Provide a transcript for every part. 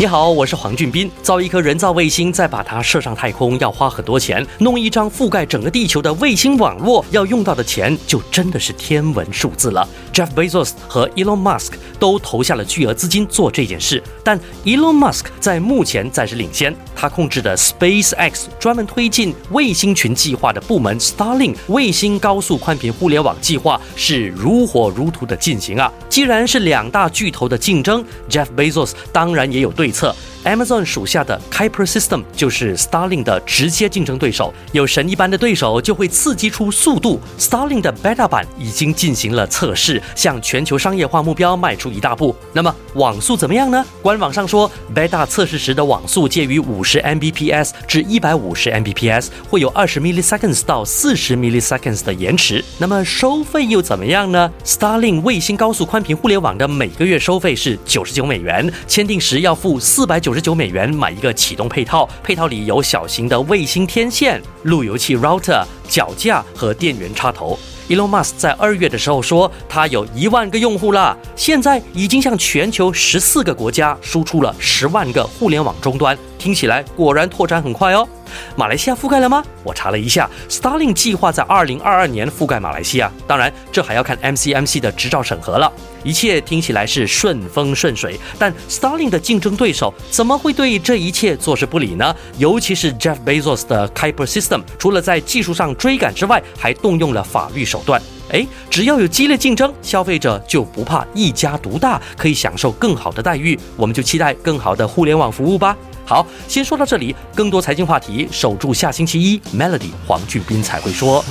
你好，我是黄俊斌。造一颗人造卫星，再把它射上太空，要花很多钱。弄一张覆盖整个地球的卫星网络，要用到的钱就真的是天文数字了。Jeff Bezos 和 Elon Musk 都投下了巨额资金做这件事，但 Elon Musk 在目前暂时领先。他控制的 SpaceX 专门推进卫星群计划的部门 Starlink 卫星高速宽频互联网计划是如火如荼的进行啊！既然是两大巨头的竞争，Jeff Bezos 当然也有对策。Amazon 属下的 Kuiper System 就是 Starlink 的直接竞争对手。有神一般的对手，就会刺激出速度。Starlink 的 Beta 版已经进行了测试，向全球商业化目标迈出一大步。那么网速怎么样呢？官网上说，Beta 测试时的网速介于五十 Mbps 至一百五十 Mbps，会有二十 milliseconds 到四十 milliseconds 的延迟。那么收费又怎么样呢？Starlink 卫星高速宽频互联网的每个月收费是九十九美元，签订时要付四百九九。十九美元买一个启动配套，配套里有小型的卫星天线、路由器 router、脚架和电源插头。Elon Musk 在二月的时候说，他有一万个用户了，现在已经向全球十四个国家输出了十万个互联网终端。听起来果然拓展很快哦。马来西亚覆盖了吗？我查了一下，Starlink 计划在二零二二年覆盖马来西亚。当然，这还要看 MCMC 的执照审核了。一切听起来是顺风顺水，但 Starlink 的竞争对手怎么会对这一切坐视不理呢？尤其是 Jeff Bezos 的 Kuiper System，除了在技术上追赶之外，还动用了法律手段。哎，只要有激烈竞争，消费者就不怕一家独大，可以享受更好的待遇。我们就期待更好的互联网服务吧。好，先说到这里。更多财经话题，守住下星期一。Melody 黄俊斌才会说。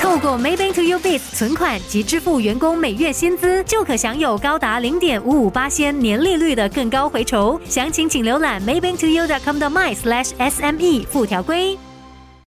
透过 Maybank to You Biz 存款及支付员工每月薪资，就可享有高达零点五五八仙年利率的更高回酬。详情请浏览 Maybank to You dot com 的 my slash SME 附条规。